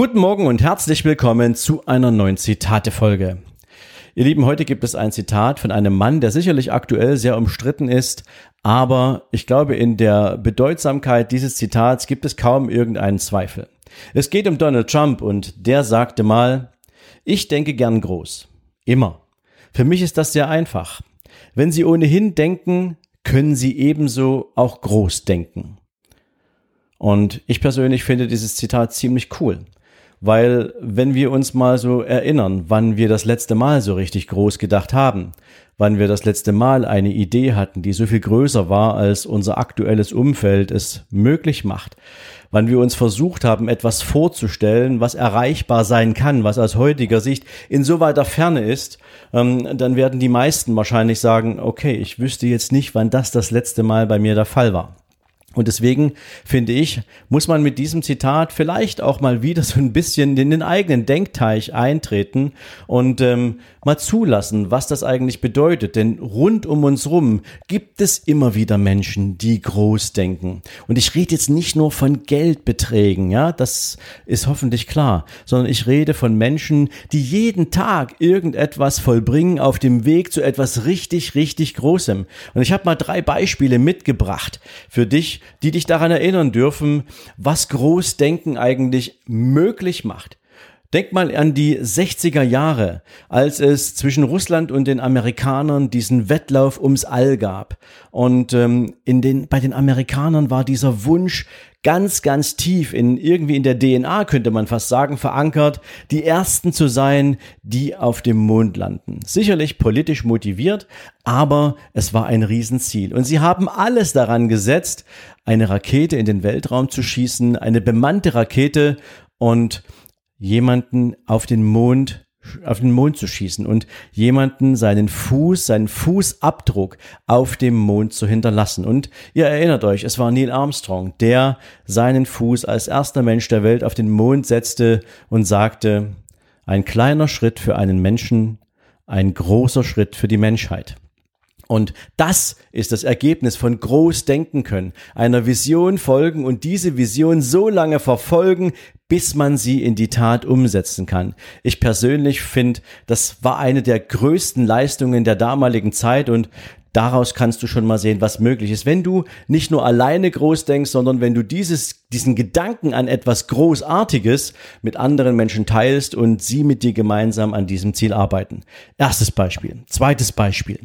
Guten Morgen und herzlich willkommen zu einer neuen Zitate-Folge. Ihr Lieben, heute gibt es ein Zitat von einem Mann, der sicherlich aktuell sehr umstritten ist, aber ich glaube, in der Bedeutsamkeit dieses Zitats gibt es kaum irgendeinen Zweifel. Es geht um Donald Trump und der sagte mal, ich denke gern groß. Immer. Für mich ist das sehr einfach. Wenn Sie ohnehin denken, können Sie ebenso auch groß denken. Und ich persönlich finde dieses Zitat ziemlich cool. Weil wenn wir uns mal so erinnern, wann wir das letzte Mal so richtig groß gedacht haben, wann wir das letzte Mal eine Idee hatten, die so viel größer war, als unser aktuelles Umfeld es möglich macht, wann wir uns versucht haben, etwas vorzustellen, was erreichbar sein kann, was aus heutiger Sicht in so weiter Ferne ist, ähm, dann werden die meisten wahrscheinlich sagen, okay, ich wüsste jetzt nicht, wann das das letzte Mal bei mir der Fall war. Und deswegen finde ich, muss man mit diesem Zitat vielleicht auch mal wieder so ein bisschen in den eigenen Denkteich eintreten und ähm, mal zulassen, was das eigentlich bedeutet. Denn rund um uns rum gibt es immer wieder Menschen, die groß denken. Und ich rede jetzt nicht nur von Geldbeträgen, ja, das ist hoffentlich klar, sondern ich rede von Menschen, die jeden Tag irgendetwas vollbringen auf dem Weg zu etwas richtig, richtig Großem. Und ich habe mal drei Beispiele mitgebracht für dich, die dich daran erinnern dürfen, was Großdenken eigentlich möglich macht. Denk mal an die 60er Jahre, als es zwischen Russland und den Amerikanern diesen Wettlauf ums All gab. Und ähm, in den, bei den Amerikanern war dieser Wunsch ganz, ganz tief in irgendwie in der DNA, könnte man fast sagen, verankert, die ersten zu sein, die auf dem Mond landen. Sicherlich politisch motiviert, aber es war ein Riesenziel. Und sie haben alles daran gesetzt, eine Rakete in den Weltraum zu schießen, eine bemannte Rakete und jemanden auf den Mond auf den Mond zu schießen und jemanden seinen Fuß, seinen Fußabdruck auf dem Mond zu hinterlassen. Und ihr erinnert euch, es war Neil Armstrong, der seinen Fuß als erster Mensch der Welt auf den Mond setzte und sagte, ein kleiner Schritt für einen Menschen, ein großer Schritt für die Menschheit. Und das ist das Ergebnis von groß denken können, einer Vision folgen und diese Vision so lange verfolgen, bis man sie in die Tat umsetzen kann. Ich persönlich finde, das war eine der größten Leistungen der damaligen Zeit und daraus kannst du schon mal sehen, was möglich ist. Wenn du nicht nur alleine groß denkst, sondern wenn du dieses, diesen Gedanken an etwas Großartiges mit anderen Menschen teilst und sie mit dir gemeinsam an diesem Ziel arbeiten. Erstes Beispiel. Zweites Beispiel.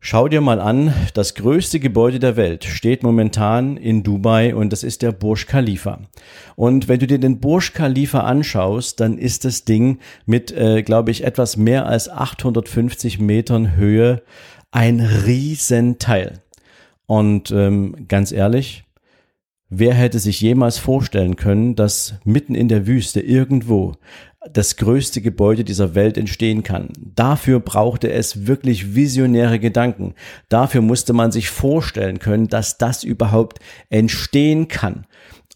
Schau dir mal an, das größte Gebäude der Welt steht momentan in Dubai und das ist der Burj Khalifa. Und wenn du dir den Burj Khalifa anschaust, dann ist das Ding mit, äh, glaube ich, etwas mehr als 850 Metern Höhe ein Riesenteil. Und ähm, ganz ehrlich, wer hätte sich jemals vorstellen können, dass mitten in der Wüste irgendwo das größte Gebäude dieser Welt entstehen kann. Dafür brauchte es wirklich visionäre Gedanken. Dafür musste man sich vorstellen können, dass das überhaupt entstehen kann.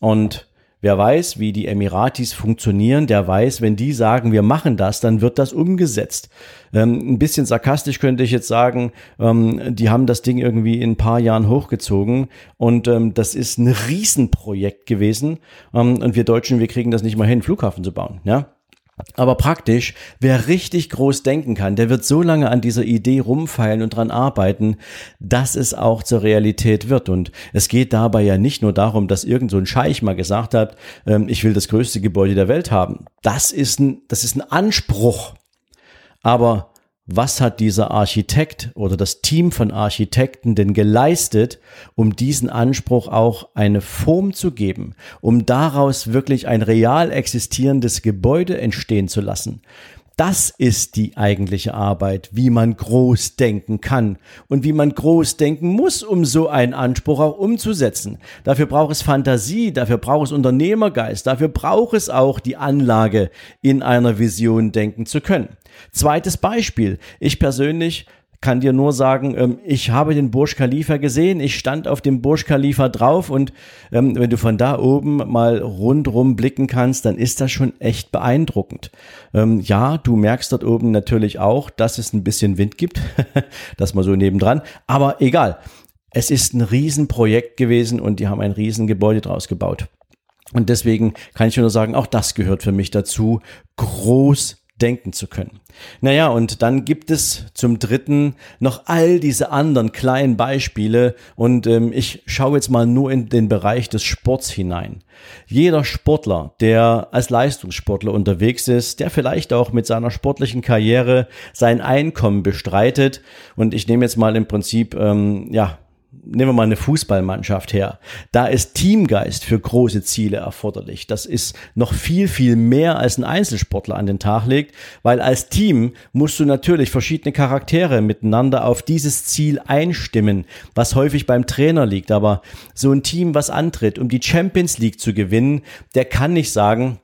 Und Wer weiß, wie die Emiratis funktionieren, der weiß, wenn die sagen, wir machen das, dann wird das umgesetzt. Ähm, ein bisschen sarkastisch könnte ich jetzt sagen, ähm, die haben das Ding irgendwie in ein paar Jahren hochgezogen und ähm, das ist ein Riesenprojekt gewesen. Ähm, und wir Deutschen, wir kriegen das nicht mal hin, Flughafen zu bauen. Ja, aber praktisch, wer richtig groß denken kann, der wird so lange an dieser Idee rumfeilen und dran arbeiten, dass es auch zur Realität wird. Und es geht dabei ja nicht nur darum, dass irgend so ein Scheich mal gesagt hat, ähm, ich will das größte Gebäude der Welt haben. Das ist ein, das ist ein Anspruch. Aber was hat dieser Architekt oder das Team von Architekten denn geleistet, um diesen Anspruch auch eine Form zu geben, um daraus wirklich ein real existierendes Gebäude entstehen zu lassen. Das ist die eigentliche Arbeit, wie man groß denken kann und wie man groß denken muss, um so einen Anspruch auch umzusetzen. Dafür braucht es Fantasie, dafür braucht es Unternehmergeist, dafür braucht es auch die Anlage, in einer Vision denken zu können. Zweites Beispiel. Ich persönlich kann dir nur sagen, ähm, ich habe den Burj Khalifa gesehen, ich stand auf dem Burj Khalifa drauf und ähm, wenn du von da oben mal rundrum blicken kannst, dann ist das schon echt beeindruckend. Ähm, ja, du merkst dort oben natürlich auch, dass es ein bisschen Wind gibt, das mal so nebendran, aber egal. Es ist ein Riesenprojekt gewesen und die haben ein Riesengebäude draus gebaut. Und deswegen kann ich nur sagen, auch das gehört für mich dazu, groß denken zu können. Naja, und dann gibt es zum Dritten noch all diese anderen kleinen Beispiele und ähm, ich schaue jetzt mal nur in den Bereich des Sports hinein. Jeder Sportler, der als Leistungssportler unterwegs ist, der vielleicht auch mit seiner sportlichen Karriere sein Einkommen bestreitet und ich nehme jetzt mal im Prinzip ähm, ja nehmen wir mal eine Fußballmannschaft her. Da ist Teamgeist für große Ziele erforderlich. Das ist noch viel, viel mehr als ein Einzelsportler an den Tag legt, weil als Team musst du natürlich verschiedene Charaktere miteinander auf dieses Ziel einstimmen, was häufig beim Trainer liegt. Aber so ein Team, was antritt, um die Champions League zu gewinnen, der kann nicht sagen,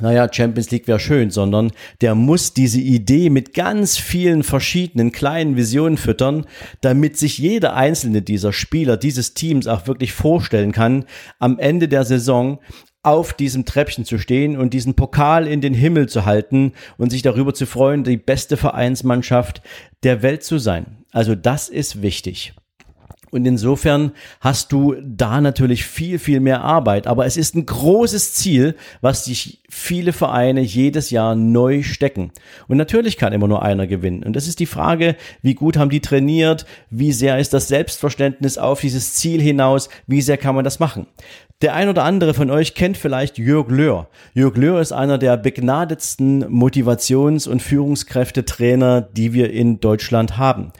naja, Champions League wäre schön, sondern der muss diese Idee mit ganz vielen verschiedenen kleinen Visionen füttern, damit sich jeder einzelne dieser Spieler, dieses Teams auch wirklich vorstellen kann, am Ende der Saison auf diesem Treppchen zu stehen und diesen Pokal in den Himmel zu halten und sich darüber zu freuen, die beste Vereinsmannschaft der Welt zu sein. Also das ist wichtig. Und insofern hast du da natürlich viel, viel mehr Arbeit. Aber es ist ein großes Ziel, was sich viele Vereine jedes Jahr neu stecken. Und natürlich kann immer nur einer gewinnen. Und das ist die Frage, wie gut haben die trainiert? Wie sehr ist das Selbstverständnis auf dieses Ziel hinaus? Wie sehr kann man das machen? Der ein oder andere von euch kennt vielleicht Jörg Löhr. Jörg Löhr ist einer der begnadetsten Motivations- und Führungskräftetrainer, die wir in Deutschland haben.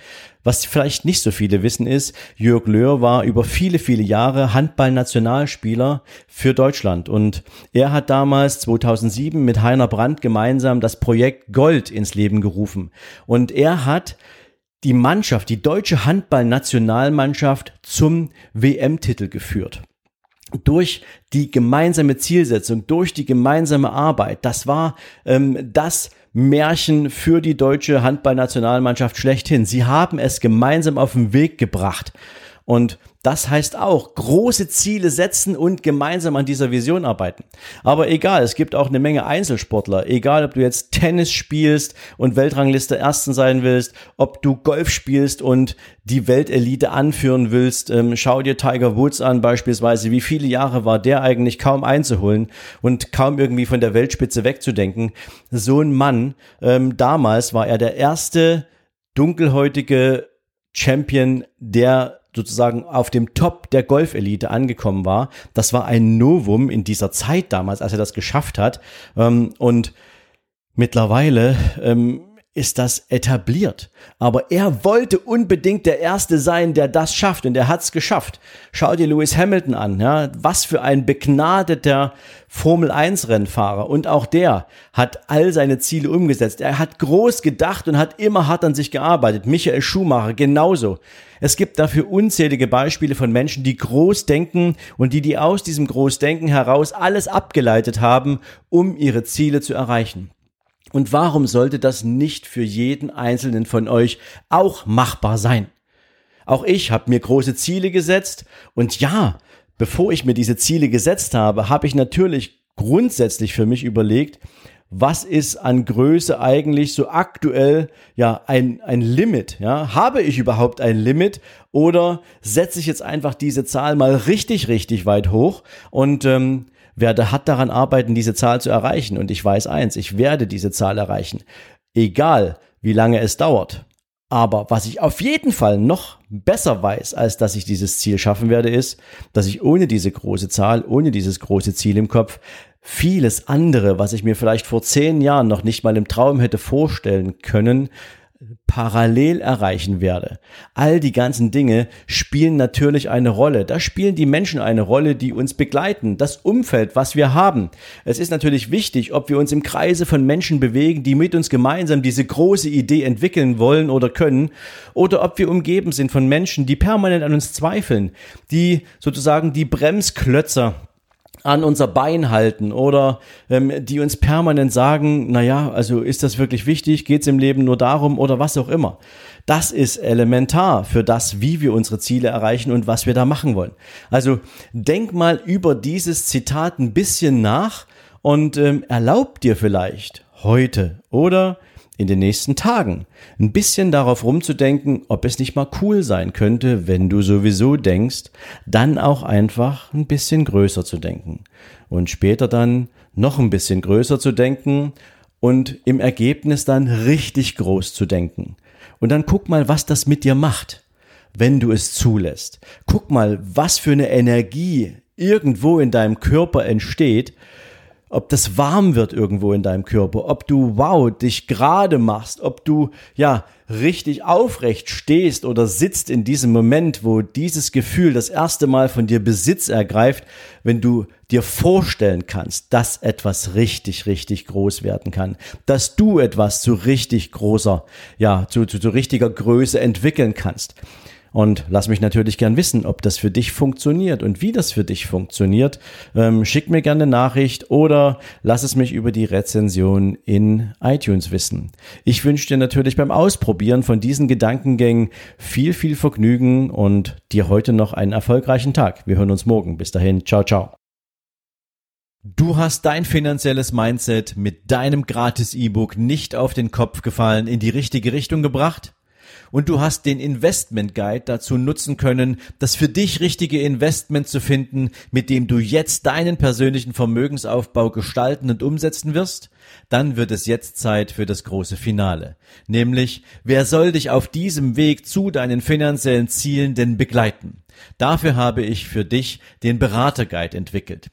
Was vielleicht nicht so viele wissen ist, Jörg Löhr war über viele, viele Jahre Handballnationalspieler für Deutschland. Und er hat damals 2007 mit Heiner Brandt gemeinsam das Projekt Gold ins Leben gerufen. Und er hat die Mannschaft, die deutsche Handballnationalmannschaft zum WM-Titel geführt. Durch die gemeinsame Zielsetzung, durch die gemeinsame Arbeit. Das war ähm, das Märchen für die deutsche Handballnationalmannschaft schlechthin. Sie haben es gemeinsam auf den Weg gebracht. Und das heißt auch, große Ziele setzen und gemeinsam an dieser Vision arbeiten. Aber egal, es gibt auch eine Menge Einzelsportler. Egal, ob du jetzt Tennis spielst und Weltrangliste Ersten sein willst, ob du Golf spielst und die Weltelite anführen willst. Ähm, schau dir Tiger Woods an beispielsweise. Wie viele Jahre war der eigentlich kaum einzuholen und kaum irgendwie von der Weltspitze wegzudenken? So ein Mann, ähm, damals war er der erste dunkelhäutige Champion, der sozusagen auf dem Top der Golfelite angekommen war. Das war ein Novum in dieser Zeit damals, als er das geschafft hat. Ähm, und mittlerweile ähm, ist das etabliert. Aber er wollte unbedingt der Erste sein, der das schafft und er hat's geschafft. Schau dir Lewis Hamilton an, ja, was für ein begnadeter Formel 1 Rennfahrer und auch der hat all seine Ziele umgesetzt. Er hat groß gedacht und hat immer hart an sich gearbeitet. Michael Schumacher genauso. Es gibt dafür unzählige Beispiele von Menschen, die groß denken und die die aus diesem Großdenken heraus alles abgeleitet haben, um ihre Ziele zu erreichen. Und warum sollte das nicht für jeden einzelnen von euch auch machbar sein? Auch ich habe mir große Ziele gesetzt und ja, bevor ich mir diese Ziele gesetzt habe, habe ich natürlich grundsätzlich für mich überlegt, was ist an Größe eigentlich so aktuell ja ein, ein Limit? Ja? Habe ich überhaupt ein Limit oder setze ich jetzt einfach diese Zahl mal richtig, richtig weit hoch und ähm, werde hat daran arbeiten, diese Zahl zu erreichen. Und ich weiß eins, ich werde diese Zahl erreichen. Egal, wie lange es dauert. Aber was ich auf jeden Fall noch besser weiß, als dass ich dieses Ziel schaffen werde, ist, dass ich ohne diese große Zahl, ohne dieses große Ziel im Kopf, vieles andere, was ich mir vielleicht vor zehn Jahren noch nicht mal im Traum hätte vorstellen können, parallel erreichen werde. All die ganzen Dinge spielen natürlich eine Rolle. Da spielen die Menschen eine Rolle, die uns begleiten, das Umfeld, was wir haben. Es ist natürlich wichtig, ob wir uns im Kreise von Menschen bewegen, die mit uns gemeinsam diese große Idee entwickeln wollen oder können, oder ob wir umgeben sind von Menschen, die permanent an uns zweifeln, die sozusagen die Bremsklötzer an unser Bein halten oder ähm, die uns permanent sagen, na ja, also ist das wirklich wichtig, geht's im Leben nur darum oder was auch immer. Das ist elementar für das, wie wir unsere Ziele erreichen und was wir da machen wollen. Also denk mal über dieses Zitat ein bisschen nach und ähm, erlaub dir vielleicht heute oder in den nächsten Tagen ein bisschen darauf rumzudenken, ob es nicht mal cool sein könnte, wenn du sowieso denkst, dann auch einfach ein bisschen größer zu denken und später dann noch ein bisschen größer zu denken und im Ergebnis dann richtig groß zu denken. Und dann guck mal, was das mit dir macht, wenn du es zulässt. Guck mal, was für eine Energie irgendwo in deinem Körper entsteht, ob das warm wird irgendwo in deinem Körper, ob du, wow, dich gerade machst, ob du, ja, richtig aufrecht stehst oder sitzt in diesem Moment, wo dieses Gefühl das erste Mal von dir Besitz ergreift, wenn du dir vorstellen kannst, dass etwas richtig, richtig groß werden kann, dass du etwas zu richtig großer, ja, zu, zu, zu richtiger Größe entwickeln kannst. Und lass mich natürlich gern wissen, ob das für dich funktioniert und wie das für dich funktioniert. Ähm, schick mir gerne eine Nachricht oder lass es mich über die Rezension in iTunes wissen. Ich wünsche dir natürlich beim Ausprobieren von diesen Gedankengängen viel, viel Vergnügen und dir heute noch einen erfolgreichen Tag. Wir hören uns morgen. Bis dahin. Ciao, ciao. Du hast dein finanzielles Mindset mit deinem gratis E-Book nicht auf den Kopf gefallen, in die richtige Richtung gebracht? Und du hast den Investment Guide dazu nutzen können, das für dich richtige Investment zu finden, mit dem du jetzt deinen persönlichen Vermögensaufbau gestalten und umsetzen wirst, dann wird es jetzt Zeit für das große Finale. Nämlich, wer soll dich auf diesem Weg zu deinen finanziellen Zielen denn begleiten? Dafür habe ich für dich den Beraterguide entwickelt.